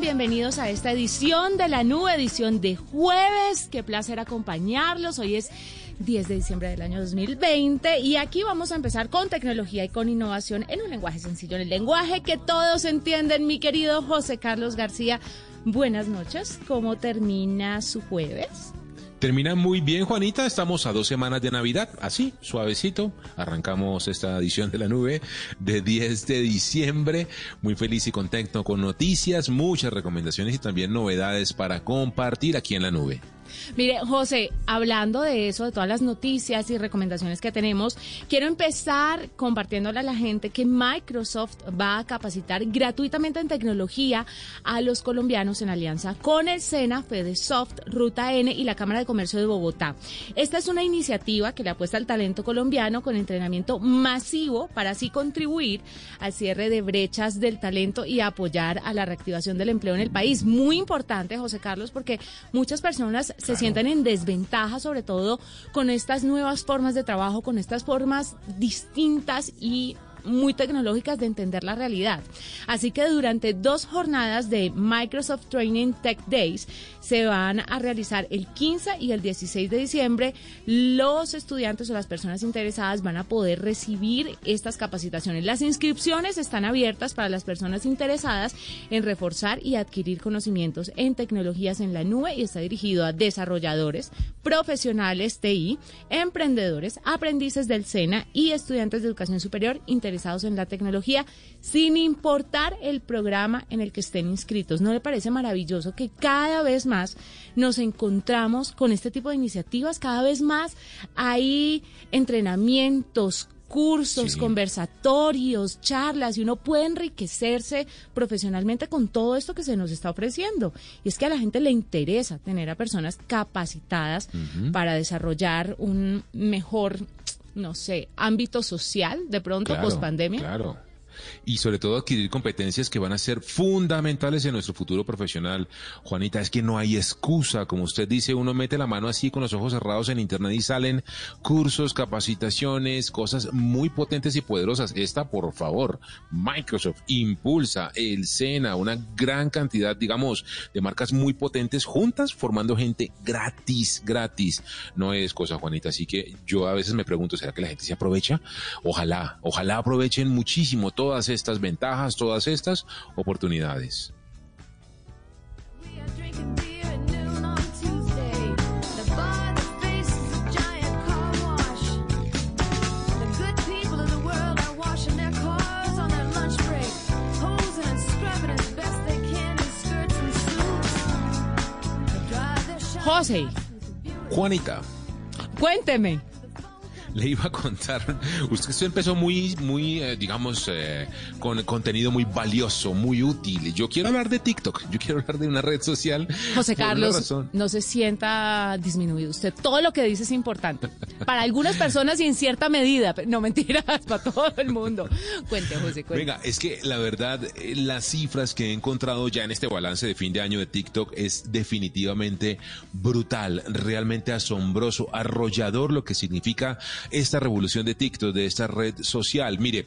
Bienvenidos a esta edición de la nube, edición de jueves. Qué placer acompañarlos. Hoy es 10 de diciembre del año 2020 y aquí vamos a empezar con tecnología y con innovación en un lenguaje sencillo, en el lenguaje que todos entienden, mi querido José Carlos García. Buenas noches, ¿cómo termina su jueves? Termina muy bien, Juanita. Estamos a dos semanas de Navidad. Así, suavecito. Arrancamos esta edición de la nube de 10 de diciembre. Muy feliz y contento con noticias, muchas recomendaciones y también novedades para compartir aquí en la nube. Mire, José, hablando de eso, de todas las noticias y recomendaciones que tenemos, quiero empezar compartiéndole a la gente que Microsoft va a capacitar gratuitamente en tecnología a los colombianos en alianza con el SENA, FedeSoft, Ruta N y la Cámara de Comercio de Bogotá. Esta es una iniciativa que le apuesta al talento colombiano con entrenamiento masivo para así contribuir al cierre de brechas del talento y apoyar a la reactivación del empleo en el país. Muy importante, José Carlos, porque muchas personas se sienten en desventaja, sobre todo con estas nuevas formas de trabajo, con estas formas distintas y muy tecnológicas de entender la realidad. Así que durante dos jornadas de Microsoft Training Tech Days se van a realizar el 15 y el 16 de diciembre. Los estudiantes o las personas interesadas van a poder recibir estas capacitaciones. Las inscripciones están abiertas para las personas interesadas en reforzar y adquirir conocimientos en tecnologías en la nube y está dirigido a desarrolladores, profesionales TI, emprendedores, aprendices del SENA y estudiantes de educación superior interesados interesados en la tecnología, sin importar el programa en el que estén inscritos. ¿No le parece maravilloso que cada vez más nos encontramos con este tipo de iniciativas? Cada vez más hay entrenamientos, cursos, conversatorios, charlas, y uno puede enriquecerse profesionalmente con todo esto que se nos está ofreciendo. Y es que a la gente le interesa tener a personas capacitadas para desarrollar un mejor no sé, ámbito social de pronto post pandemia? Claro y sobre todo adquirir competencias que van a ser fundamentales en nuestro futuro profesional. Juanita, es que no hay excusa, como usted dice, uno mete la mano así con los ojos cerrados en internet y salen cursos, capacitaciones, cosas muy potentes y poderosas. Esta, por favor, Microsoft impulsa el SENA, una gran cantidad, digamos, de marcas muy potentes juntas formando gente gratis, gratis. No es cosa, Juanita, así que yo a veces me pregunto, ¿será que la gente se aprovecha? Ojalá, ojalá aprovechen muchísimo todas estas ventajas, todas estas oportunidades. José. Juanita. Cuénteme le iba a contar. Usted empezó muy, muy, eh, digamos, eh, con contenido muy valioso, muy útil. Yo quiero hablar de TikTok. Yo quiero hablar de una red social. José Carlos, no se sienta disminuido. Usted todo lo que dice es importante. Para algunas personas y en cierta medida. No mentiras, para todo el mundo. Cuente, José, cuente. Venga, es que la verdad, eh, las cifras que he encontrado ya en este balance de fin de año de TikTok es definitivamente brutal, realmente asombroso, arrollador lo que significa esta revolución de TikTok, de esta red social. Mire,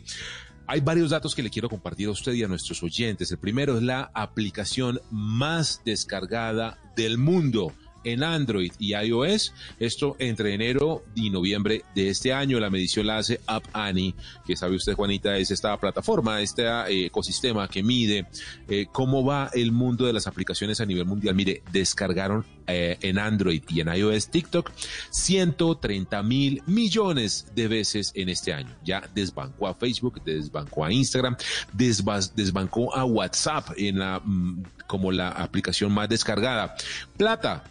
hay varios datos que le quiero compartir a usted y a nuestros oyentes. El primero es la aplicación más descargada del mundo en Android y iOS. Esto entre enero y noviembre de este año. La medición la hace App Annie, que sabe usted, Juanita, es esta plataforma, este eh, ecosistema que mide eh, cómo va el mundo de las aplicaciones a nivel mundial. Mire, descargaron eh, en Android y en iOS TikTok 130 mil millones de veces en este año. Ya desbancó a Facebook, desbancó a Instagram, desbancó a WhatsApp en la, mm, como la aplicación más descargada. Plata,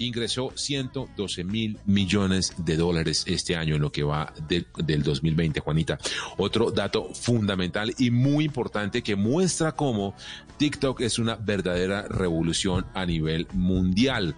ingresó 112 mil millones de dólares este año en lo que va del 2020, Juanita. Otro dato fundamental y muy importante que muestra cómo TikTok es una verdadera revolución a nivel mundial.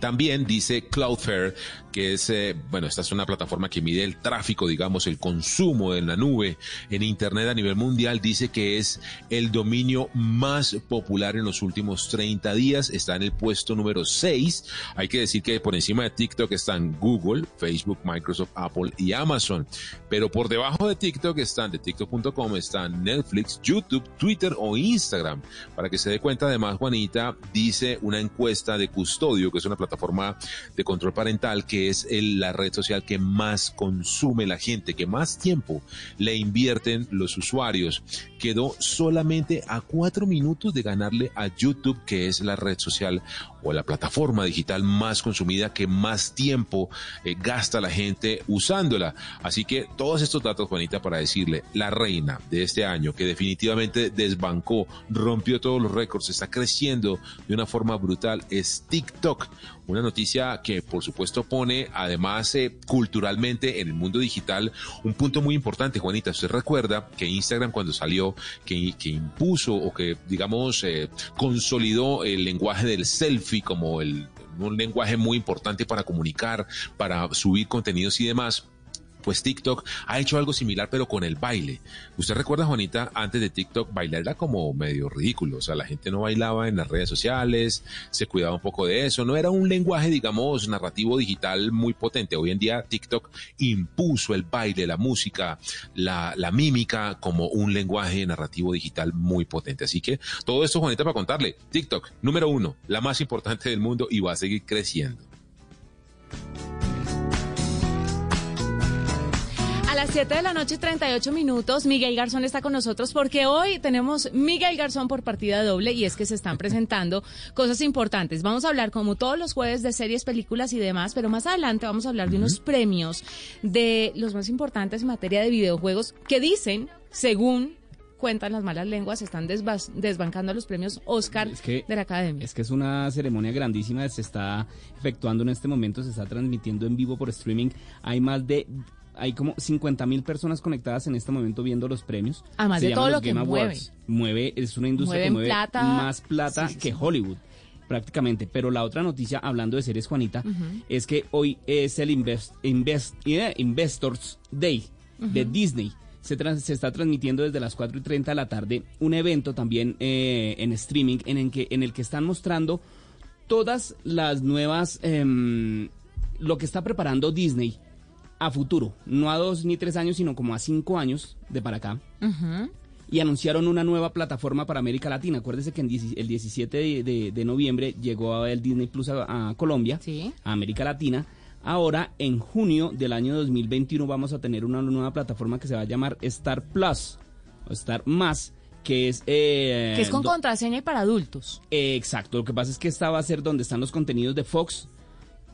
También dice Cloudflare que es, eh, bueno, esta es una plataforma que mide el tráfico, digamos, el consumo en la nube en Internet a nivel mundial, dice que es el dominio más popular en los últimos 30 días, está en el puesto número 6. Hay que decir que por encima de TikTok están Google, Facebook, Microsoft, Apple y Amazon, pero por debajo de TikTok están, de TikTok.com, están Netflix, YouTube, Twitter o Instagram. Para que se dé cuenta, además, Juanita dice una encuesta de Custodio, que es una plataforma de control parental, que es la red social que más consume la gente, que más tiempo le invierten los usuarios. Quedó solamente a cuatro minutos de ganarle a YouTube, que es la red social o la plataforma digital más consumida que más tiempo eh, gasta la gente usándola. Así que todos estos datos, Juanita, para decirle, la reina de este año, que definitivamente desbancó, rompió todos los récords, está creciendo de una forma brutal, es TikTok. Una noticia que, por supuesto, pone además eh, culturalmente en el mundo digital un punto muy importante, Juanita. Usted recuerda que Instagram cuando salió, que, impuso o que, digamos, eh, consolidó el lenguaje del selfie, como el, un lenguaje muy importante para comunicar, para subir contenidos y demás pues TikTok ha hecho algo similar pero con el baile. Usted recuerda, Juanita, antes de TikTok bailar era como medio ridículo, o sea, la gente no bailaba en las redes sociales, se cuidaba un poco de eso, no era un lenguaje, digamos, narrativo digital muy potente. Hoy en día TikTok impuso el baile, la música, la, la mímica como un lenguaje narrativo digital muy potente. Así que todo esto, Juanita, para contarle, TikTok, número uno, la más importante del mundo y va a seguir creciendo. Las 7 de la noche, 38 minutos, Miguel Garzón está con nosotros porque hoy tenemos Miguel Garzón por partida doble y es que se están presentando cosas importantes. Vamos a hablar como todos los jueves de series, películas y demás, pero más adelante vamos a hablar de unos premios de los más importantes en materia de videojuegos que dicen, según cuentan las malas lenguas, están desbancando los premios Oscar de la Academia. Es que es una ceremonia grandísima, se está efectuando en este momento, se está transmitiendo en vivo por streaming. Hay más de hay como 50 mil personas conectadas en este momento viendo los premios. Además de todo lo que mueve. Mueve, es una industria que mueve más plata que Hollywood prácticamente. Pero la otra noticia, hablando de series, Juanita, es que hoy es el Invest, Investors Day de Disney. Se, se, está transmitiendo desde las 4 y 30 de la tarde un evento también eh, en streaming en el, que, en el que están mostrando todas las nuevas, em, lo que está preparando Disney a futuro, no a dos ni tres años, sino como a cinco años de para acá. Y anunciaron una nueva plataforma para América Latina. Acuérdese que el 17 de, noviembre llegó el Disney Plus a, Colombia, a América Latina. Ahora, en junio del año 2021, vamos a tener una nueva plataforma que se va a llamar Star Plus. Star Más, que es... Eh, que es con contraseña y para adultos. exacto, lo que pasa es que esta va a ser donde están los contenidos de Fox.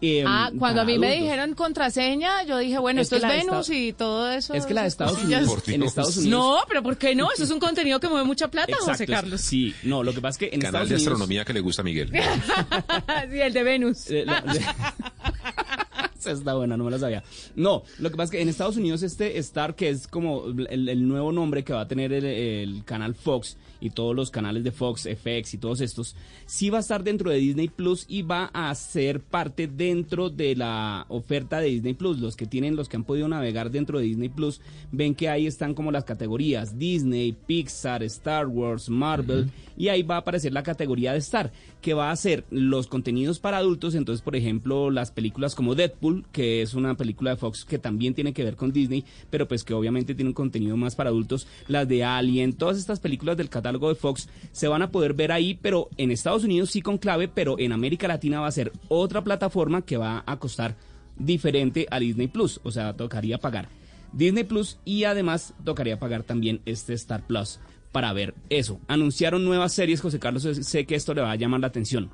Em, ah, cuando a mí me dijeron contraseña, yo dije, bueno, esto es Venus y todo eso. Es que la de Estados Unidos, en Estados Unidos. No, pero ¿por qué no? Eso es un contenido que mueve mucha plata, José Carlos. Sí, no, lo que pasa es que en Canal Estados de astronomía que le gusta a Miguel. sí, el de Venus. Eh, está buena, no me la sabía. No, lo que pasa es que en Estados Unidos este Star, que es como el, nuevo nombre que va a tener el, canal Fox y todos los canales de Fox, FX y todos estos, sí va a estar dentro de Disney Plus y va a ser parte dentro de la oferta de Disney Plus. Los que tienen, los que han podido navegar dentro de Disney Plus, ven que ahí están como las categorías Disney, Pixar, Star Wars, Marvel, y ahí va a aparecer la categoría de Star, que va a ser los contenidos para adultos. Entonces, por ejemplo, las películas como Deadpool que es una película de Fox que también tiene que ver con Disney, pero pues que obviamente tiene un contenido más para adultos, las de Alien, todas estas películas del catálogo de Fox se van a poder ver ahí, pero en Estados Unidos sí con clave, pero en América Latina va a ser otra plataforma que va a costar diferente a Disney Plus, o sea, tocaría pagar Disney Plus y además tocaría pagar también este Star Plus para ver eso. Anunciaron nuevas series, José Carlos, sé que esto le va a llamar la atención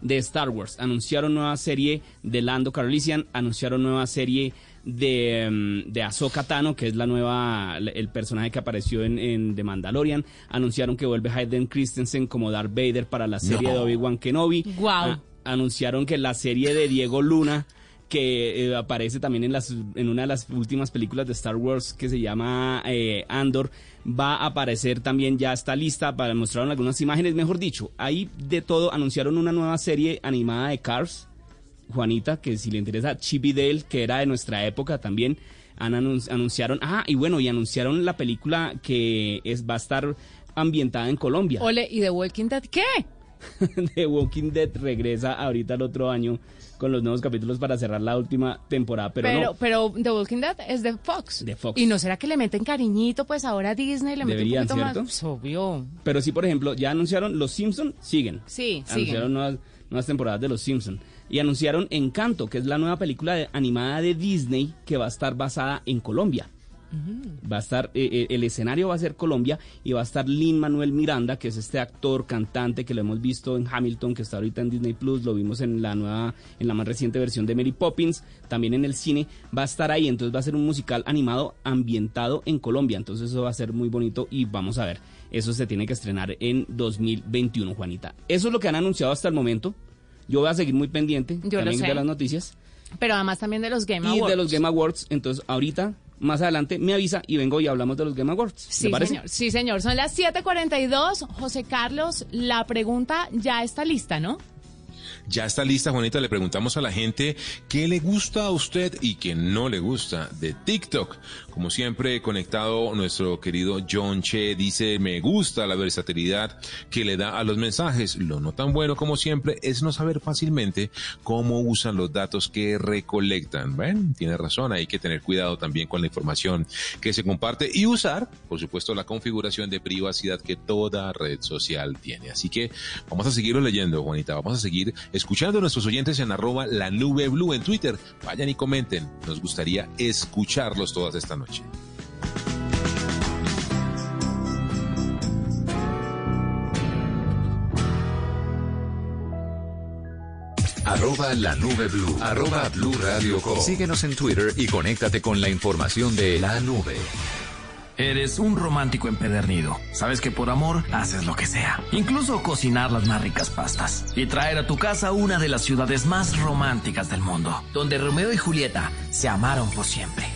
de Star Wars. Anunciaron nueva serie de Lando Calrissian, anunciaron nueva serie de, um, de Ahsoka Tano, que es la nueva, el personaje que apareció en, The Mandalorian. Anunciaron que vuelve Hayden Christensen como Darth Vader para la serie de Obi-Wan Kenobi. Wow. anunciaron que la serie de Diego Luna que eh, aparece también en, las, en una de las últimas películas de Star Wars que se llama eh, Andor, va a aparecer también, ya está lista para mostrar algunas imágenes, mejor dicho, ahí de todo anunciaron una nueva serie animada de Cars, Juanita, que si le interesa, Chibi Dale, que era de nuestra época también, han anunciaron, ah, y bueno, y anunciaron la película que es, va a estar ambientada en Colombia. Ole, ¿y The Walking Dead qué? The Walking Dead regresa ahorita el otro año con los nuevos capítulos para cerrar la última temporada, pero, pero no. Pero The Walking Dead es de Fox. De Fox. ¿Y no será que le meten cariñito pues ahora a Disney le meten un ¿cierto? más? Pues, obvio. Pero sí, por ejemplo, ya anunciaron Los Simpson, siguen. Sí, Anunciaron nuevas, nuevas temporadas de Los Simpson y anunciaron Encanto, que es la nueva película animada de Disney que va a estar basada en Colombia. Va a estar, eh, eh, el escenario va a ser Colombia y va a estar Lin Manuel Miranda, que es este actor, cantante que lo hemos visto en Hamilton, que está ahorita en Disney Plus, lo vimos en la nueva, en la más reciente versión de Mary Poppins, también en el cine, va a estar ahí, entonces va a ser un musical animado ambientado en Colombia, entonces eso va a ser muy bonito y vamos a ver, eso se tiene que estrenar en 2021, Juanita. Eso es lo que han anunciado hasta el momento. Yo voy a seguir muy pendiente Yo también de las noticias. Pero además también de los Game Awards. Y de los Game Awards. Entonces, ahorita más adelante me avisa y vengo y hablamos de los Game Awards. Sí, señor. Sí, señor. Son las 7:42. José Carlos, la pregunta ya está lista, ¿no? Ya está lista, Juanita. Le preguntamos a la gente qué le gusta a usted y qué no le gusta de TikTok. Como siempre, conectado nuestro querido John Che dice, me gusta la versatilidad que le da a los mensajes. Lo no tan bueno como siempre es no saber fácilmente cómo usan los datos que recolectan. Bueno, tiene razón, hay que tener cuidado también con la información que se comparte y usar, por supuesto, la configuración de privacidad que toda red social tiene. Así que vamos a seguirlo leyendo, Juanita. Vamos a seguir escuchando a nuestros oyentes en arroba la nube blue en Twitter. Vayan y comenten. Nos gustaría escucharlos todas esta noche. Arroba la nube blue. Arroba blue radio Síguenos en Twitter y conéctate con la información de la nube. Eres un romántico empedernido. Sabes que por amor haces lo que sea. Incluso cocinar las más ricas pastas. Y traer a tu casa una de las ciudades más románticas del mundo. Donde Romeo y Julieta se amaron por siempre.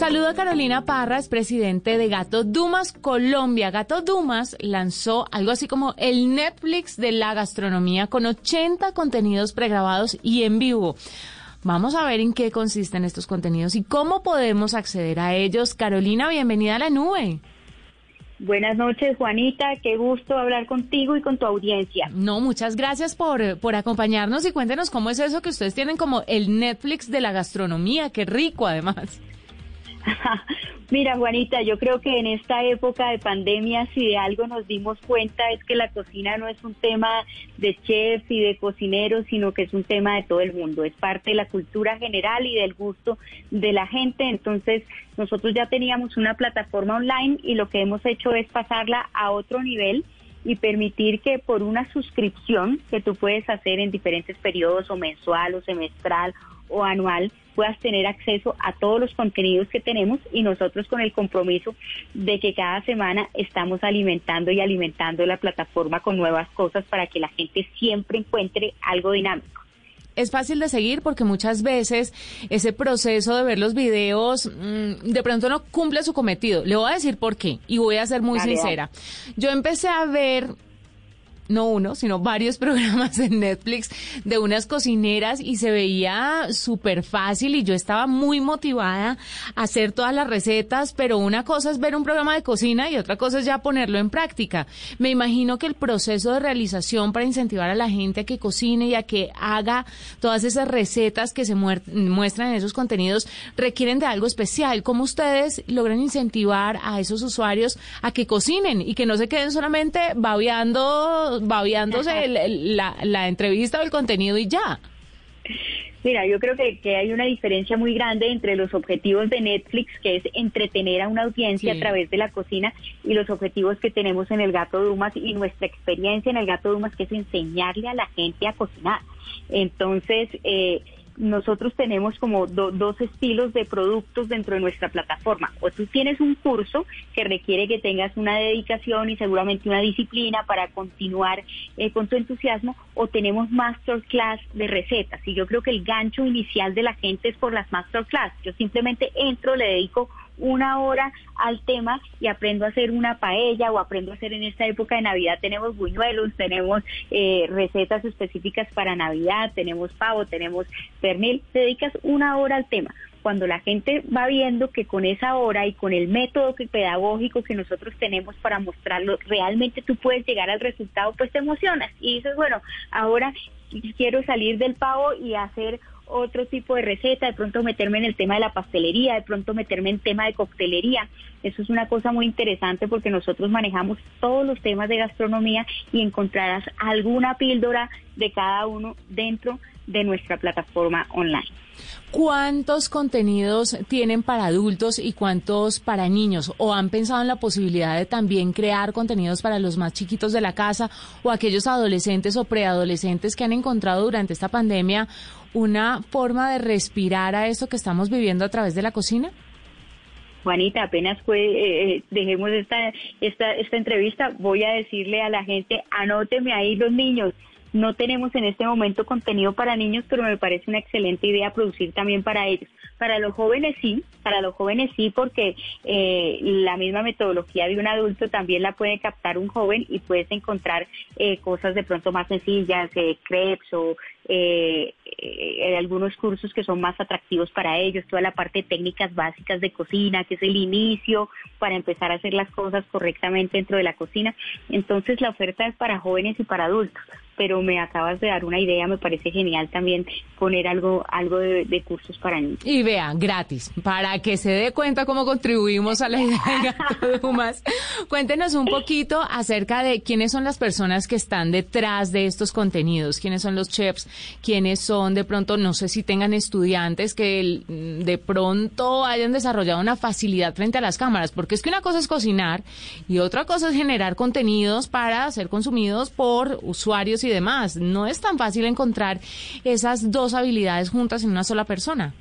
Saludo a Carolina Parra, es presidente de Gato Dumas Colombia. Gato Dumas lanzó algo así como el Netflix de la gastronomía con 80 contenidos pregrabados y en vivo. Vamos a ver en qué consisten estos contenidos y cómo podemos acceder a ellos. Carolina, bienvenida a la nube. Buenas noches, Juanita. Qué gusto hablar contigo y con tu audiencia. No, muchas gracias por, por acompañarnos y cuéntenos cómo es eso que ustedes tienen como el Netflix de la gastronomía. Qué rico, además. Mira, Juanita, yo creo que en esta época de pandemia, si de algo nos dimos cuenta es que la cocina no es un tema de chefs y de cocineros, sino que es un tema de todo el mundo. Es parte de la cultura general y del gusto de la gente. Entonces, nosotros ya teníamos una plataforma online y lo que hemos hecho es pasarla a otro nivel y permitir que por una suscripción que tú puedes hacer en diferentes periodos o mensual o semestral o anual, puedas tener acceso a todos los contenidos que tenemos y nosotros con el compromiso de que cada semana estamos alimentando y alimentando la plataforma con nuevas cosas para que la gente siempre encuentre algo dinámico es fácil de seguir porque muchas veces ese proceso de ver los videos mm, de pronto no cumple su cometido. Le voy a decir por qué y voy a ser muy sincera. Yo empecé a ver no uno, sino varios programas en Netflix de unas cocineras y se veía súper fácil y yo estaba muy motivada a hacer todas las recetas, pero una cosa es ver un programa de cocina y otra cosa es ya ponerlo en práctica. Me imagino que el proceso de realización para incentivar a la gente a que cocine y a que haga todas esas recetas que se muestran en esos contenidos requieren de algo especial. ¿Cómo ustedes logran incentivar a esos usuarios a que cocinen y que no se queden solamente babeando babeándose la, la entrevista o el contenido y ya. Mira, yo creo que, que, hay una diferencia muy grande entre los objetivos de Netflix, que es entretener a una audiencia a través de la cocina, y los objetivos que tenemos en el Gato Dumas y nuestra experiencia en el Gato Dumas, que es enseñarle a la gente a cocinar. Entonces, eh, nosotros tenemos como dos estilos de productos dentro de nuestra plataforma. O tú tienes un curso que requiere que tengas una dedicación y seguramente una disciplina para continuar eh, con tu entusiasmo, o tenemos masterclass de recetas. Y yo creo que el gancho inicial de la gente es por las masterclass. Yo simplemente entro, le dedico una hora al tema y aprendo a hacer una paella o aprendo a hacer en esta época de Navidad. Tenemos buñuelos, tenemos eh, recetas específicas para Navidad, tenemos pavo, tenemos pernil, te dedicas una hora al tema. Cuando la gente va viendo que con esa hora y con el método pedagógico que nosotros tenemos para mostrarlo, realmente tú puedes llegar al resultado, pues te emocionas y dices, bueno, ahora quiero salir del pavo y hacer otro tipo de receta, de pronto meterme en el tema de la pastelería, de pronto meterme en tema de coctelería. Eso es una cosa muy interesante porque nosotros manejamos todos los temas de gastronomía y encontrarás alguna píldora de cada uno dentro de nuestra plataforma online. ¿Cuántos contenidos tienen para adultos y cuántos para niños? ¿O han pensado en la posibilidad de también crear contenidos para los más chiquitos de la casa o aquellos adolescentes o preadolescentes que han encontrado durante esta pandemia una forma de respirar a esto que estamos viviendo a través de la cocina? Juanita, apenas fue, eh, eh, dejemos esta, esta, esta entrevista, voy a decirle a la gente, anóteme ahí los niños, no tenemos en este momento contenido para niños, pero me parece una excelente idea producir también para ellos. Para los jóvenes sí, para los jóvenes sí, porque eh, la misma metodología de un adulto también la puede captar un joven y puedes encontrar eh, cosas de pronto más sencillas, eh, crepes o eh, eh, algunos cursos que son más atractivos para ellos, toda la parte de técnicas básicas de cocina, que es el inicio para empezar a hacer las cosas correctamente dentro de la cocina. Entonces la oferta es para jóvenes y para adultos pero me acabas de dar una idea, me parece genial también poner algo, algo de, cursos para niños. Y vean, gratis, para que se dé cuenta cómo contribuimos a la idea de Gato Dumas. Cuéntenos un poquito acerca de quiénes son las personas que están detrás de estos contenidos, quiénes son los chefs, quiénes son de pronto, no sé si tengan estudiantes que de pronto hayan desarrollado una facilidad frente a las cámaras, porque es que una cosa es cocinar y otra cosa es generar contenidos para ser consumidos por usuarios y demás. No es tan fácil encontrar esas dos habilidades juntas en una sola persona.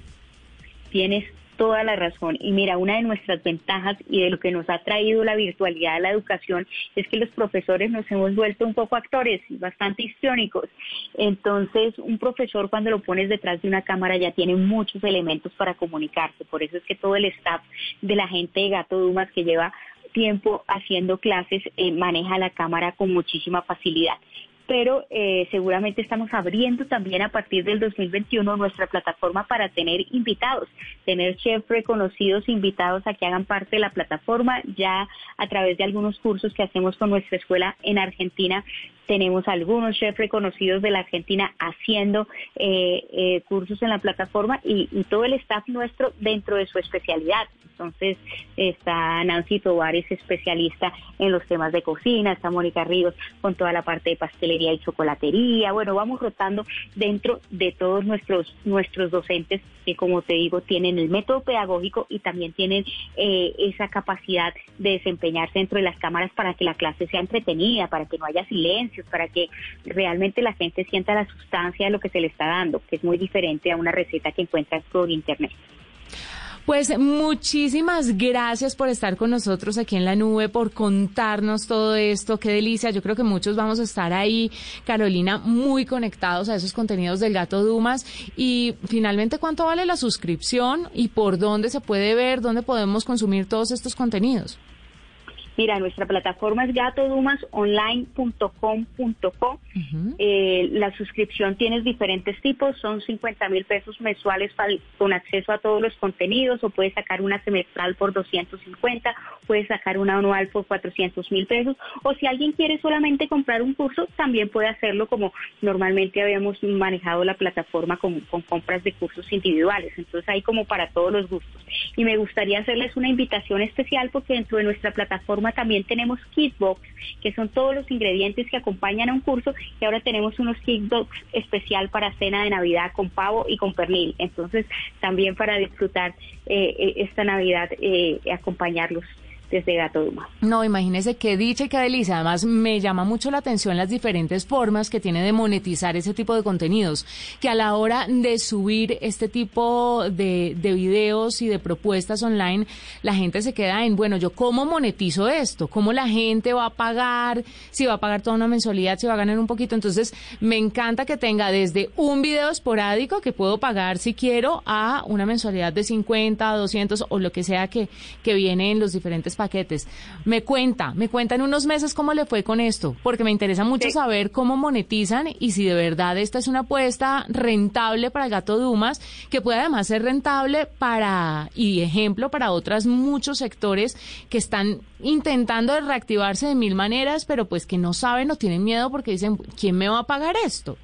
Tienes toda la razón. Y mira, una de nuestras ventajas y de lo que nos ha traído la virtualidad de la educación es que los profesores nos hemos vuelto un poco actores, bastante histriónicos. Entonces, un profesor cuando lo pones detrás de una cámara ya tiene muchos elementos para comunicarse. Por eso es que todo el staff de la gente de Gato Dumas que lleva tiempo haciendo clases eh, maneja la cámara con muchísima facilidad pero eh, seguramente estamos abriendo también a partir del 2021 nuestra plataforma para tener invitados, tener chefs reconocidos invitados a que hagan parte de la plataforma. Ya a través de algunos cursos que hacemos con nuestra escuela en Argentina, tenemos algunos chefs reconocidos de la Argentina haciendo eh, eh, cursos en la plataforma y, todo el staff nuestro dentro de su especialidad. Entonces está Nancy Tovar, es especialista en los temas de cocina, está Mónica Ríos con toda la parte de y chocolatería. Bueno, vamos rotando dentro de todos nuestros, nuestros docentes que, como te digo, tienen el método pedagógico y también tienen eh, esa capacidad de desempeñarse dentro de las cámaras para que la clase sea entretenida, para que no haya silencios, para que realmente la gente sienta la sustancia de lo que se le está dando, que es muy diferente a una receta que encuentras por internet. Pues muchísimas gracias por estar con nosotros aquí en la nube, por contarnos todo esto. Qué delicia. Yo creo que muchos vamos a estar ahí, Carolina, muy conectados a esos contenidos del Gato Dumas. Y finalmente, ¿cuánto vale la suscripción y por dónde se puede ver, dónde podemos consumir todos estos contenidos? Mira, nuestra plataforma es gatodumasonline.com.co. eh, la suscripción tienes diferentes tipos, son 50 mil pesos mensuales con acceso a todos los contenidos o puedes sacar una semestral por 250, puedes sacar una anual por 400 mil pesos o si alguien quiere solamente comprar un curso, también puede hacerlo como normalmente habíamos manejado la plataforma con, con compras de cursos individuales. Entonces hay como para todos los gustos. Y me gustaría hacerles una invitación especial porque dentro de nuestra plataforma también tenemos Kitbox, que son todos los ingredientes que acompañan a un curso, y ahora tenemos unos Kitbox especial para cena de Navidad con pavo y con pernil. Entonces, también para disfrutar eh, eh, esta Navidad, eh, acompañarlos Duma. No, imagínese qué dicha y qué delicia. Además, me llama mucho la atención las diferentes formas que tiene de monetizar ese tipo de contenidos, que a la hora de subir este tipo de, de videos y de propuestas online, la gente se queda en, bueno, yo cómo monetizo esto, cómo la gente va a pagar, si va a pagar toda una mensualidad, si va a ganar un poquito. Entonces, me encanta que tenga desde un video esporádico que puedo pagar si quiero a una mensualidad de 50, 200 o lo que sea que, que viene en los diferentes paquetes. Me cuenta, me cuenta en unos meses cómo le fue con esto, porque me interesa mucho saber cómo monetizan y si de verdad esta es una apuesta rentable para el gato Dumas, que puede además ser rentable para y ejemplo para otras muchos sectores que están intentando reactivarse de mil maneras, pero pues que no saben o tienen miedo porque dicen, ¿quién me va a pagar esto?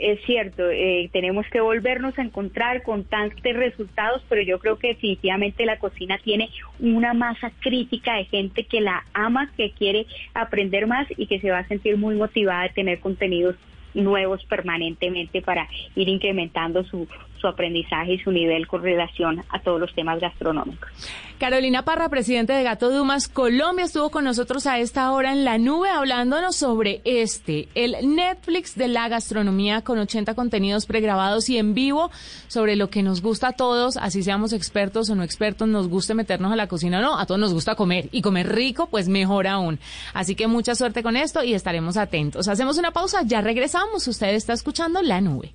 Es cierto, eh, tenemos que volvernos a encontrar con tantos resultados, pero yo creo que definitivamente la cocina tiene una masa crítica de gente que la ama, que quiere aprender más y que se va a sentir muy motivada de tener contenidos nuevos permanentemente para ir incrementando su, su aprendizaje y su nivel con relación a todos los temas gastronómicos. Carolina Parra, presidente de Gato Dumas Colombia, estuvo con nosotros a esta hora en la nube hablándonos sobre este, el Netflix de la gastronomía con 80 contenidos pregrabados y en vivo sobre lo que nos gusta a todos, así seamos expertos o no expertos, nos guste meternos a la cocina o no, a todos nos gusta comer y comer rico, pues mejor aún. Así que mucha suerte con esto y estaremos atentos. Hacemos una pausa, ya regresamos. Usted está escuchando la nube.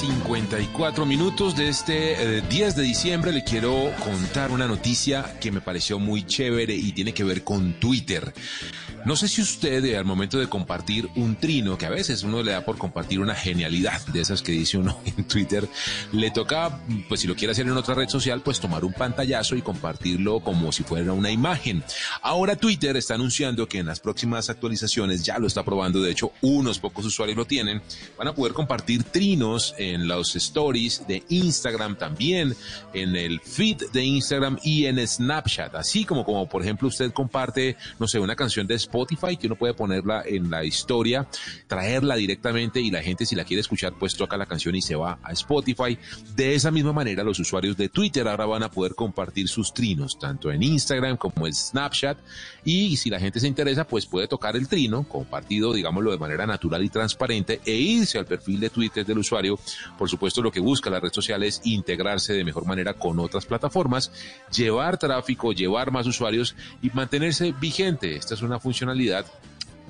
54 minutos de este 10 eh, de diciembre. Le quiero contar una noticia que me pareció muy chévere y tiene que ver con Twitter. No sé si usted eh, al momento de compartir un trino, que a veces uno le da por compartir una genialidad de esas que dice uno en Twitter, le toca, pues si lo quiere hacer en otra red social, pues tomar un pantallazo y compartirlo como si fuera una imagen. Ahora Twitter está anunciando que en las próximas actualizaciones ya lo está probando, de hecho unos pocos usuarios lo tienen, van a poder compartir trinos en los stories de Instagram también, en el feed de Instagram y en Snapchat, así como como por ejemplo usted comparte, no sé, una canción de Spotify, que uno puede ponerla en la historia, traerla directamente y la gente si la quiere escuchar, pues toca la canción y se va a Spotify. De esa misma manera, los usuarios de Twitter ahora van a poder compartir sus trinos, tanto en Instagram como en Snapchat. Y si la gente se interesa, pues puede tocar el trino, compartido, digámoslo, de manera natural y transparente, e irse al perfil de Twitter del usuario. Por supuesto, lo que busca la red social es integrarse de mejor manera con otras plataformas, llevar tráfico, llevar más usuarios y mantenerse vigente. Esta es una función funcionalidad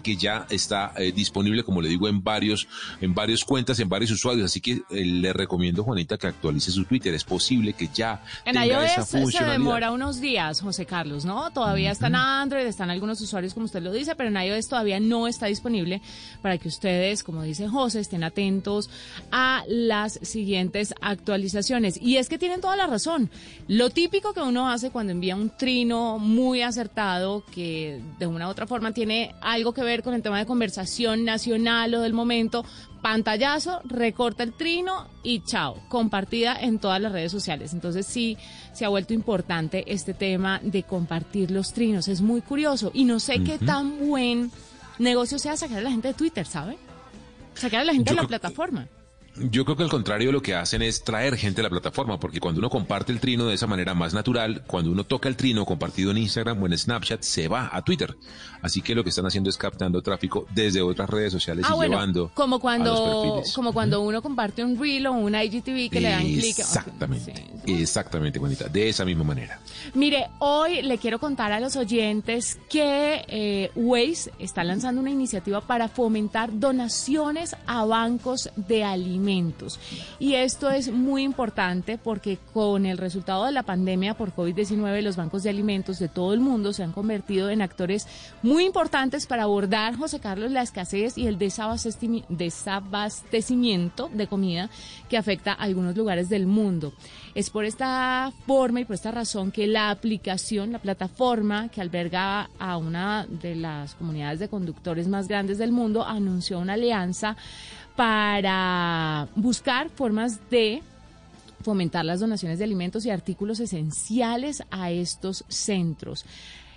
que ya está eh, disponible, como le digo, en varios, en varios cuentas, en varios usuarios. Así que eh, le recomiendo, Juanita, que actualice su Twitter. Es posible que ya en tenga esa se demora unos días, José Carlos, ¿no? Todavía está en Android, están algunos usuarios, como usted lo dice, pero en iOS todavía no está disponible para que ustedes, como dice José, estén atentos a las siguientes actualizaciones. Y es que tienen toda la razón. Lo típico que uno hace cuando envía un trino muy acertado, que de una u otra forma tiene algo que ver con el tema de conversación nacional o del momento, pantallazo, recorta el trino y chao, compartida en todas las redes sociales. Entonces sí, se ha vuelto importante este tema de compartir los trinos. Es muy curioso y no sé qué tan buen negocio sea sacar a la gente de Twitter, ¿sabe? Sacar a la gente de la plataforma. Yo creo que al contrario lo que hacen es traer gente a la plataforma, porque cuando uno comparte el trino de esa manera más natural, cuando uno toca el trino compartido en Instagram o en Snapchat, se va a Twitter. Así que lo que están haciendo es captando tráfico desde otras redes sociales ah, y llevando como cuando como cuando uno comparte un reel o un IGTV que le dan clic. Exactamente, exactamente, Juanita, de esa misma manera. Mire, hoy le quiero contar a los oyentes que eh, Waze está lanzando una iniciativa para fomentar donaciones a bancos de alimentos y esto es muy importante porque con el resultado de la pandemia por COVID-19, los bancos de alimentos de todo el mundo se han convertido en actores muy importantes para abordar, José Carlos, la escasez y el desabastecimiento de comida que afecta a algunos lugares del mundo. Es por esta forma y por esta razón que la aplicación, la plataforma que alberga a una de las comunidades de conductores más grandes del mundo, anunció una alianza para buscar formas de fomentar las donaciones de alimentos y artículos esenciales a estos centros.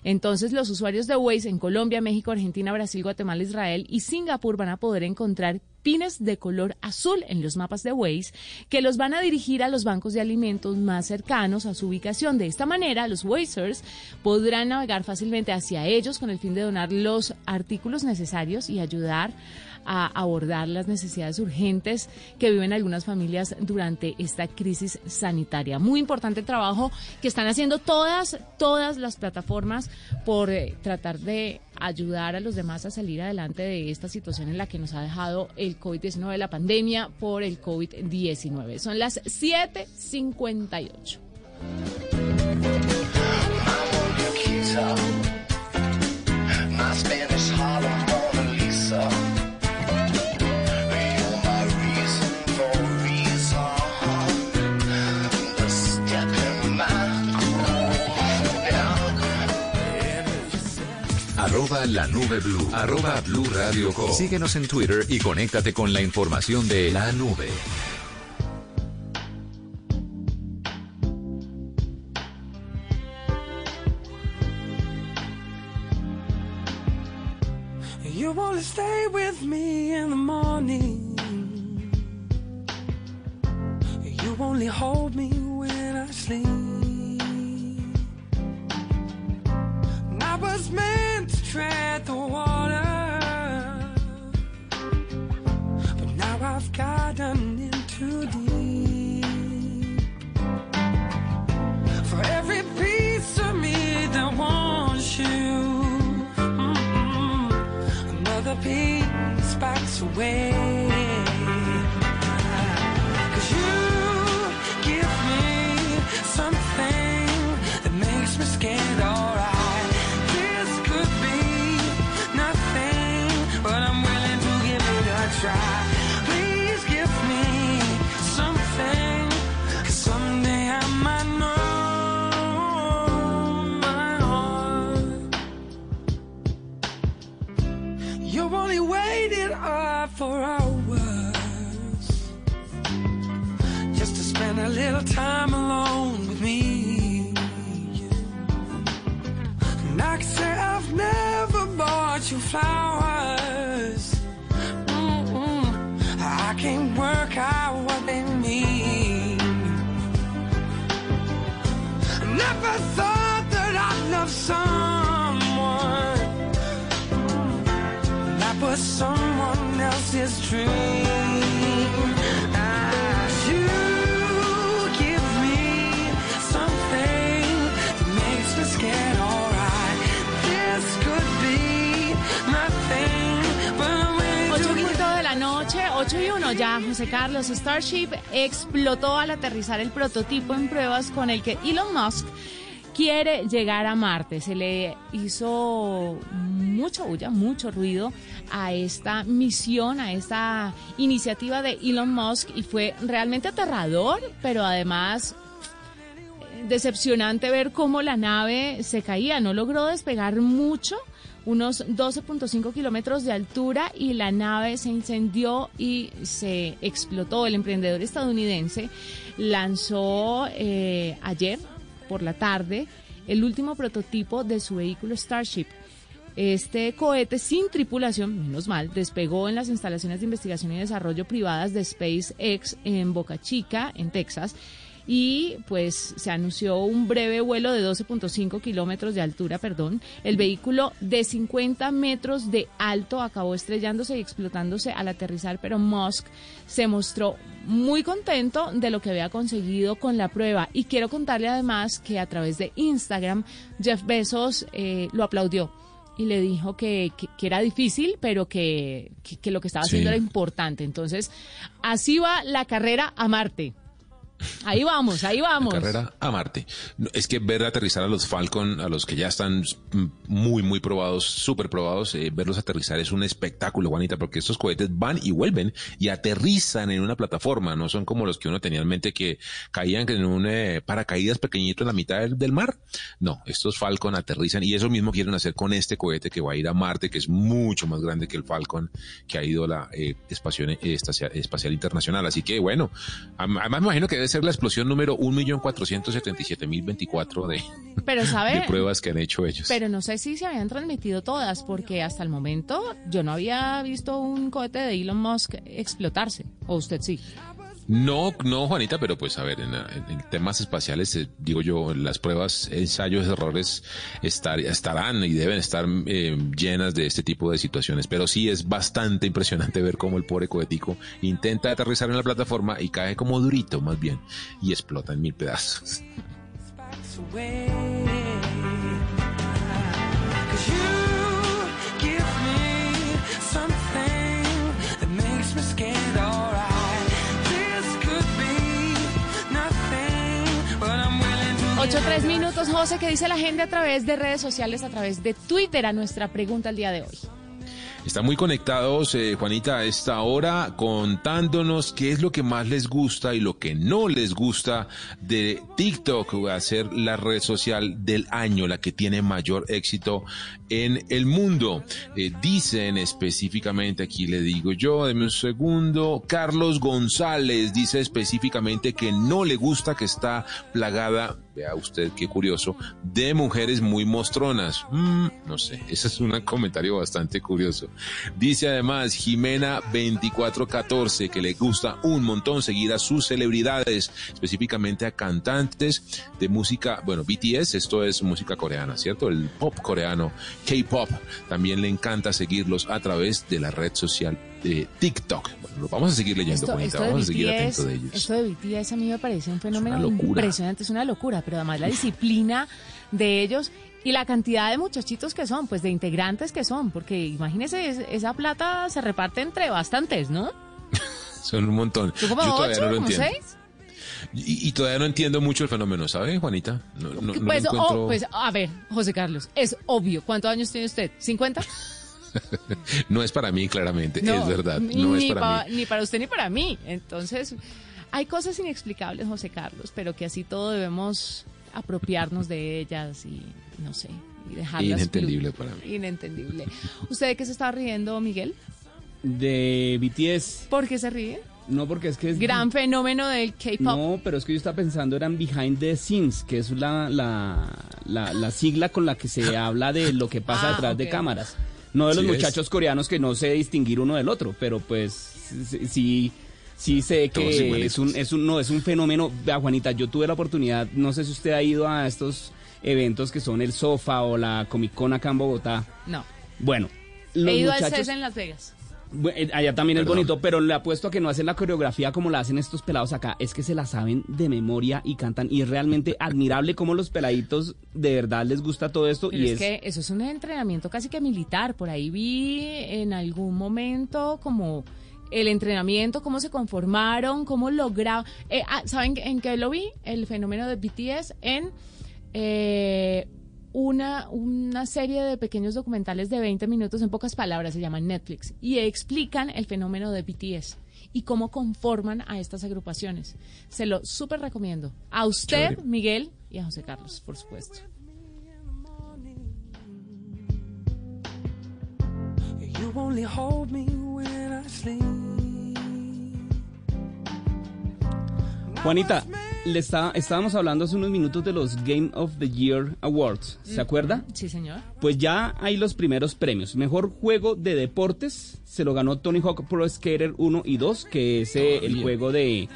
Entonces, los usuarios de Waze en Colombia, México, Argentina, Brasil, Guatemala, Israel y Singapur van a poder encontrar pines de color azul en los mapas de Waze que los van a dirigir a los bancos de alimentos más cercanos a su ubicación. De esta manera, los Wazers podrán navegar fácilmente hacia ellos con el fin de donar los artículos necesarios y ayudar a abordar las necesidades urgentes que viven algunas familias durante esta crisis sanitaria. Muy importante el trabajo que están haciendo todas, todas las plataformas por eh, tratar de ayudar a los demás a salir adelante de esta situación en la que nos ha dejado el COVID-19, la pandemia por el COVID-19. Son las 7:58. Arroba la nube blue. Arroba blue radio Síguenos en Twitter y conéctate con la información de la nube. You wanna stay with me in the morning. You only hold me when I sleep. I was to tread the time alone with me. And I can say I've never bought you flowers. Mm-mm. I can't work out what they mean. Never thought that I'd love someone that was someone else's dream. Ya, José Carlos. Starship explotó al aterrizar el prototipo en pruebas con el que Elon Musk quiere llegar a Marte. Se le hizo mucho bulla, mucho ruido a esta misión, a esta iniciativa de Elon Musk y fue realmente aterrador, pero además eh, decepcionante ver cómo la nave se caía. No logró despegar mucho, unos 12.5 kilómetros de altura y la nave se incendió y se explotó. El emprendedor estadounidense lanzó eh, ayer por la tarde el último prototipo de su vehículo Starship. Este cohete sin tripulación, menos mal, despegó en las instalaciones de investigación y desarrollo privadas de SpaceX en Boca Chica, en Texas, y pues se anunció un breve vuelo de 12.5 kilómetros de altura, perdón. El vehículo de 50 metros de alto acabó estrellándose y explotándose al aterrizar, pero Musk se mostró muy contento de lo que había conseguido con la prueba. Y quiero contarle además que a través de Instagram, Jeff Bezos eh, lo aplaudió y le dijo que, que- que era difícil, pero que, que- lo que estaba haciendo Sí. era importante. Entonces, así va la carrera a Marte. Ahí vamos, ahí vamos. Carrera a Marte. Es que ver aterrizar a los Falcon, a los que ya están muy, muy probados, súper probados, eh, verlos aterrizar es un espectáculo, Juanita, porque estos cohetes van y vuelven y aterrizan en una plataforma, no son como los que uno tenía en mente que caían en un eh, paracaídas pequeñito en la mitad del, del mar. No, estos Falcon aterrizan y eso mismo quieren hacer con este cohete que va a ir a Marte, que es mucho más grande que el Falcon que ha ido a la eh, espacial, eh, estacia- espacial internacional. Así que bueno, además me imagino que debe ser la explosión número 1.477.024 de, Pero, ¿sabe? de pruebas que han hecho ellos. Pero no sé si se habían transmitido todas, porque hasta el momento yo no había visto un cohete de Elon Musk explotarse. ¿O usted sí? No, no, Juanita, pero pues a ver, en, temas espaciales, eh, digo yo, las pruebas, ensayos, errores estar, estarán y deben estar eh, llenas de este tipo de situaciones. Pero sí es bastante impresionante ver cómo el pobre cohetico intenta aterrizar en la plataforma y cae como durito, más bien, y explota en mil pedazos. 8, 3 minutos, José, ¿qué dice la gente a través de redes sociales, a través de Twitter, a nuestra pregunta el día de hoy? Están muy conectados, eh, Juanita, a esta hora, contándonos qué es lo que más les gusta y lo que no les gusta de TikTok, va a ser la red social del año, la que tiene mayor éxito en el mundo. Eh, dicen específicamente, aquí le digo yo, de un segundo, Carlos González dice específicamente que no le gusta que está plagada vea usted qué curioso, de mujeres muy mostronas. Mm, no sé, ese es un comentario bastante curioso. Dice además Jimena 2414 que le gusta un montón seguir a sus celebridades, específicamente a cantantes de música, bueno, BTS, esto es música coreana, ¿cierto? El pop coreano, K-pop, también le encanta seguirlos a través de la red social de TikTok. Lo vamos a seguir leyendo, Esto, Juanita, esto vamos a seguir BTS, atento de ellos. esto de BTS a mí me parece un fenómeno impresionante, es una locura, pero además la disciplina de ellos y la cantidad de muchachitos que son, pues de integrantes que son, porque imagínese, es- esa plata se reparte entre bastantes, ¿no? Son un montón. ¿Son como Yo todavía ocho, no lo como entiendo. seis? Y, y todavía no entiendo mucho el fenómeno, ¿sabe, Juanita? No, no- no pues, oh, encuentro- pues, a ver, José Carlos, es obvio. ¿Cuántos años tiene usted? ¿50? No es para mí, claramente, es verdad. No es ni para pa- mí. Ni para usted ni para mí. Entonces, hay cosas inexplicables, José Carlos, pero que así todo debemos apropiarnos de ellas y, no sé, y dejarlas Inentendible para mí. Inentendible. ¿Usted de qué se está riendo, Miguel? De BTS. ¿Por qué se ríe? No, porque es que es... Gran fenómeno del K-pop. No, pero es que yo estaba pensando eran behind the scenes, que es la, la, la, sigla con la que se habla de lo que pasa ah, detrás de cámaras. No de los muchachos coreanos que no sé distinguir uno del otro, pero pues sí, sí sé que es un, es un, no, es un fenómeno. Vea, Juanita, yo tuve la oportunidad, no sé si usted ha ido a estos eventos que son el Sofa o la Comic Con acá en Bogotá. No. Bueno, los He ido muchachos... al CES en Las Vegas. Eh, allá también es bonito, pero le apuesto a que no hacen la coreografía como la hacen estos pelados acá. Es que se la saben de memoria y cantan. Y es realmente admirable cómo los peladitos de verdad les gusta todo esto. y es, que eso es un entrenamiento casi que militar. Por ahí vi en algún momento como el entrenamiento, cómo se conformaron, cómo lograron. Eh, ah, ¿Saben en qué lo vi? El fenómeno de BTS en. Eh, una, una serie de pequeños documentales de 20 minutos, en pocas palabras, se llaman Netflix, y explican el fenómeno de BTS y cómo conforman a estas agrupaciones. Se lo súper recomiendo. A usted, Miguel, y a José Carlos, por supuesto. Juanita, le está, estábamos hablando hace unos minutos de los Game of the Year Awards, ¿se acuerda? Sí, señor. Pues ya hay los primeros premios. Mejor juego de deportes se lo ganó Tony Hawk Pro Skater 1 y 2, que es eh, el juego de,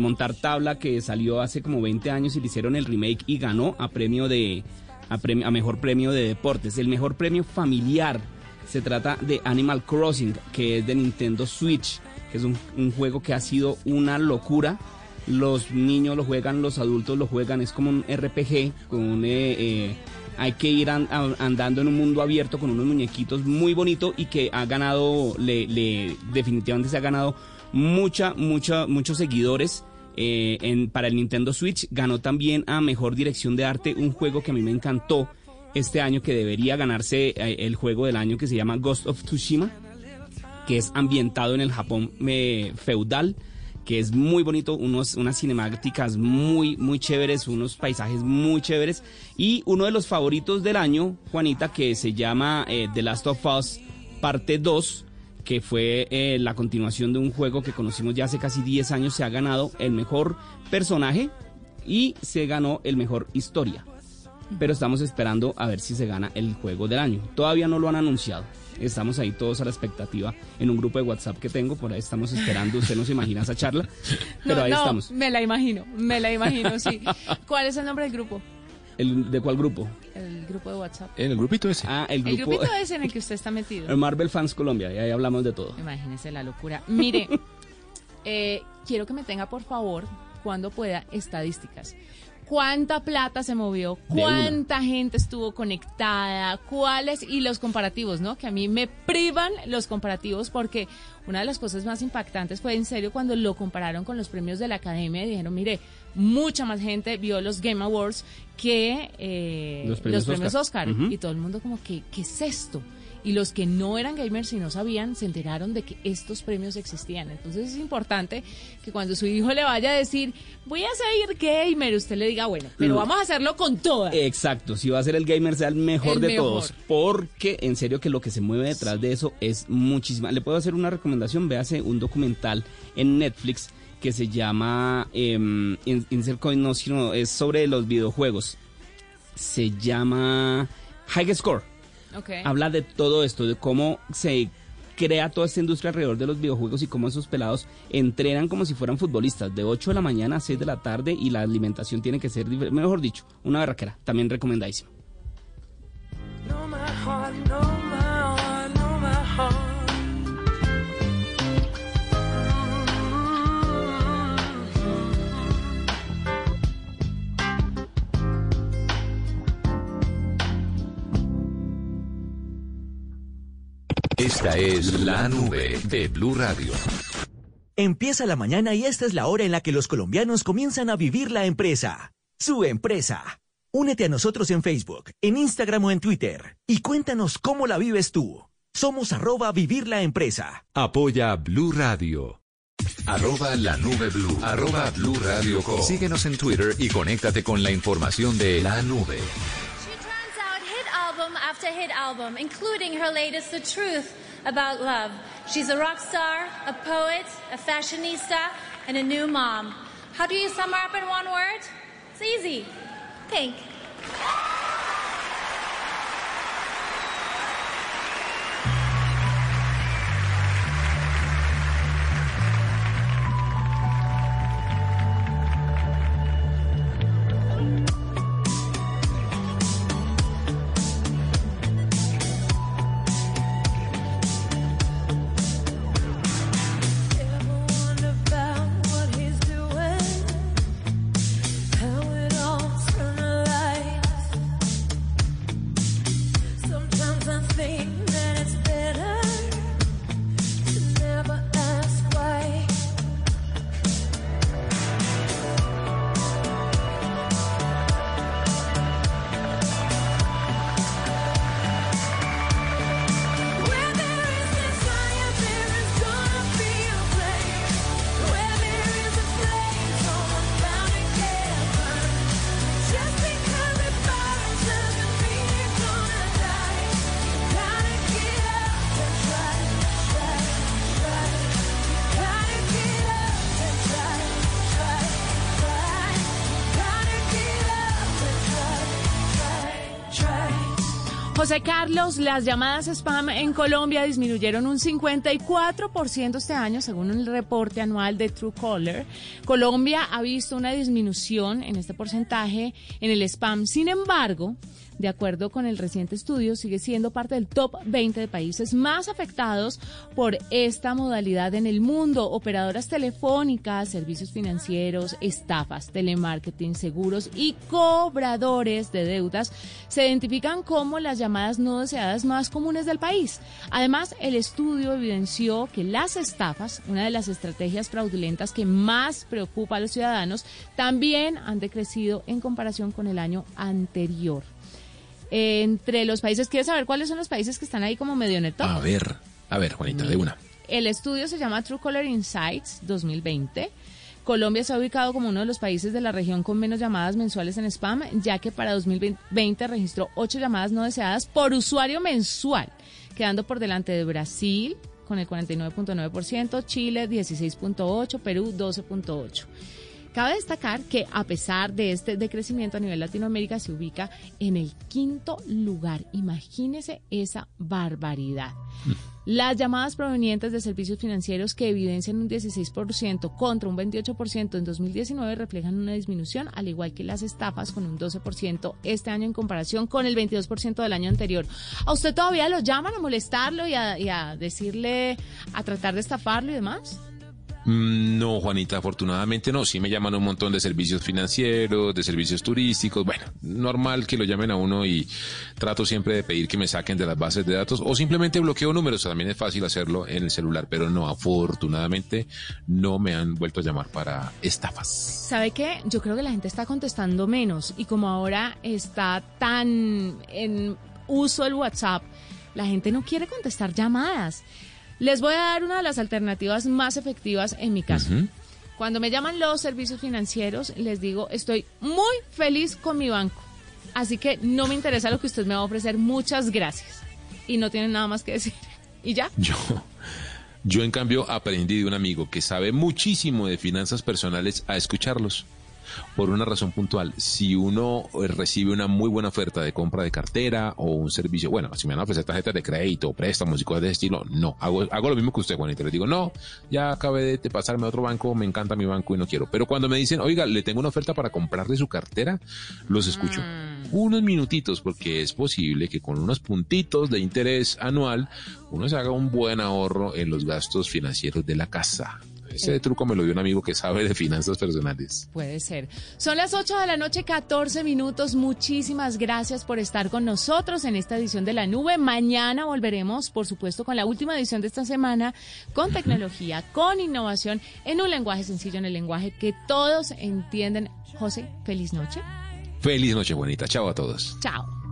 montar tabla que salió hace como 20 años y le hicieron el remake y ganó a premio de a, premio, a mejor premio de deportes. El mejor premio familiar se trata de Animal Crossing, que es de Nintendo Switch, que es un, un juego que ha sido una locura los niños lo juegan, los adultos lo juegan, es como un RPG, con eh, eh, hay que ir andando en un mundo abierto con unos muñequitos muy bonito y que ha ganado, le, definitivamente se ha ganado mucha, mucha, muchos seguidores. Eh, en, para el Nintendo Switch ganó también a Mejor Dirección de Arte un juego que a mí me encantó este año que debería ganarse el juego del año que se llama Ghost of Tsushima que es ambientado en el Japón feudal que es muy bonito, unos, unas cinemáticas muy, muy chéveres, unos paisajes muy chéveres. Y uno de los favoritos del año, Juanita, que se llama eh, The Last of Us Parte 2, que fue eh, la continuación de un juego que conocimos ya hace casi 10 años, se ha ganado el mejor personaje y se ganó el mejor historia. Pero estamos esperando a ver si se gana el juego del año. Todavía no lo han anunciado. Estamos ahí todos a la expectativa en un grupo de WhatsApp que tengo, por ahí estamos esperando, usted no se imagina esa charla, pero ahí estamos. Me la imagino, me la imagino, sí. ¿Cuál es el nombre del grupo? El, ¿De cuál grupo? El grupo de WhatsApp. En el grupito ese. Ah, el grupo. El grupito ese en el que usted está metido. El Marvel Fans Colombia, y ahí hablamos de todo. Imagínese la locura. Mire, eh, quiero que me tenga, por favor, cuando pueda, estadísticas cuánta plata se movió, cuánta gente estuvo conectada, cuáles y los comparativos, ¿no? Que a mí me privan los comparativos porque una de las cosas más impactantes fue en serio cuando lo compararon con los premios de la academia y dijeron, mire, mucha más gente vio los Game Awards que eh, los premios, Oscar. Y todo el mundo como que, ¿qué es esto? Y los que no eran gamers y no sabían se enteraron de que estos premios existían. Entonces es importante que cuando su hijo le vaya a decir, voy a ser gamer, usted le diga, bueno, pero vamos a hacerlo con todo. Exacto, si va a ser el gamer, sea el mejor de todos. Porque en serio que lo que se mueve detrás de eso es muchísima. Le puedo hacer una recomendación, véase un documental en Netflix que se llama eh, Insert Coin, no, sino es sobre los videojuegos. Se llama High Score Habla de todo esto, de cómo se crea toda esta industria alrededor de los videojuegos y cómo esos pelados entrenan como si fueran futbolistas de 8 de la mañana a 6 de la tarde y la alimentación tiene que ser, mejor dicho, una barraquera. También recomendadísimo. Esta es la nube de Blue Radio. Empieza la mañana y esta es la hora en la que los colombianos comienzan a vivir la empresa. Su empresa. Únete a nosotros en Facebook, en Instagram o en Twitter y cuéntanos cómo la vives tú. Somos arroba vivir la empresa. Apoya Blue Radio. Arroba la nube blue. Arroba blue radio Síguenos en Twitter y conéctate con la información de la nube. After hit album, including her latest, The Truth About Love. She's a rock star, a poet, a fashionista, and a new mom. How do you sum her up in one word? It's easy. Pink. José Carlos, las llamadas spam en Colombia disminuyeron un 54% este año, según el reporte anual de Truecaller. Colombia ha visto una disminución en este porcentaje en el spam. Sin embargo, de acuerdo con el reciente estudio, sigue siendo parte del top 20 de países más afectados por esta modalidad en el mundo. Operadoras telefónicas, servicios financieros, estafas, telemarketing, seguros y cobradores de deudas se identifican como las llamadas no deseadas más comunes del país. Además, el estudio evidenció que las estafas, una de las estrategias fraudulentas que más preocupa a los ciudadanos, también han decrecido en comparación con el año anterior entre los países. ¿Quieres saber cuáles son los países que están ahí como medio neto? A ver, a ver, Juanita, de una. El estudio se llama True Color Insights 2020. Colombia se ha ubicado como uno de los países de la región con menos llamadas mensuales en spam, ya que para 2020 registró ocho llamadas no deseadas por usuario mensual, quedando por delante de Brasil con el 49.9%, Chile 16.8%, Perú 12.8%. Cabe destacar que a pesar de este decrecimiento a nivel Latinoamérica se ubica en el quinto lugar. Imagínese esa barbaridad. Las llamadas provenientes de servicios financieros que evidencian un 16% contra un 28% en 2019 reflejan una disminución, al igual que las estafas con un 12% este año en comparación con el 22% del año anterior. ¿A usted todavía lo llaman a molestarlo y a, y a decirle, a tratar de estafarlo y demás? Mm, no, Juanita, afortunadamente no. Sí me llaman un montón de servicios financieros, de servicios turísticos. Bueno, normal que lo llamen a uno y trato siempre de pedir que me saquen de las bases de datos o simplemente bloqueo números. También es fácil hacerlo en el celular, pero no, afortunadamente no me han vuelto a llamar para estafas. ¿Sabe qué? Yo creo que la gente está contestando menos y como ahora está tan en uso el WhatsApp, la gente no quiere contestar llamadas. Les voy a dar una de las alternativas más efectivas en mi caso. Cuando me llaman los servicios financieros, les digo, estoy muy feliz con mi banco. Así que no me interesa lo que usted me va a ofrecer. Muchas gracias. Y no tienen nada más que decir. ¿Y ya? Yo, yo en cambio aprendí de un amigo que sabe muchísimo de finanzas personales a escucharlos por una razón puntual. Si uno eh, recibe una muy buena oferta de compra de cartera o un servicio, bueno, si me van a ofrecer tarjetas de crédito, préstamos y cosas de ese estilo, no, hago, hago lo mismo que usted, Juanito. Le digo, no, ya acabé de pasarme a otro banco, me encanta mi banco y no quiero. Pero cuando me dicen, oiga, le tengo una oferta para comprarle su cartera, los escucho. Mm. Unos minutitos, porque es posible que con unos puntitos de interés anual uno se haga un buen ahorro en los gastos financieros de la casa. Ese truco me lo dio un amigo que sabe de finanzas personales. Puede ser. Son las 8 de la noche, 14 minutos. Muchísimas gracias por estar con nosotros en esta edición de La Nube. Mañana volveremos, por supuesto, con la última edición de esta semana, con tecnología, con innovación, en un lenguaje sencillo, en el lenguaje que todos entienden. José, feliz noche. Feliz noche, bonita. Chao a todos. Chao.